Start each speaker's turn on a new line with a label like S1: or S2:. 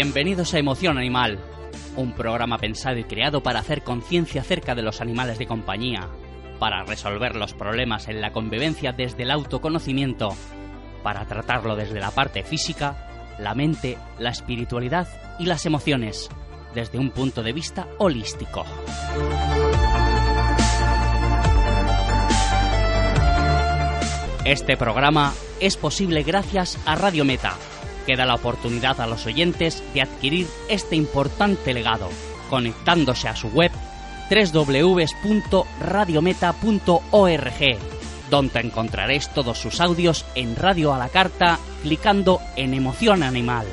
S1: Bienvenidos a Emoción Animal, un programa pensado y creado para hacer conciencia acerca de los animales de compañía, para resolver los problemas en la convivencia desde el autoconocimiento, para tratarlo desde la parte física, la mente, la espiritualidad y las emociones, desde un punto de vista holístico. Este programa es posible gracias a Radio Meta, que da la oportunidad a los oyentes de adquirir este importante legado, conectándose a su web www.radiometa.org, donde encontraréis todos sus audios en radio a la carta clicando en Emoción Animal.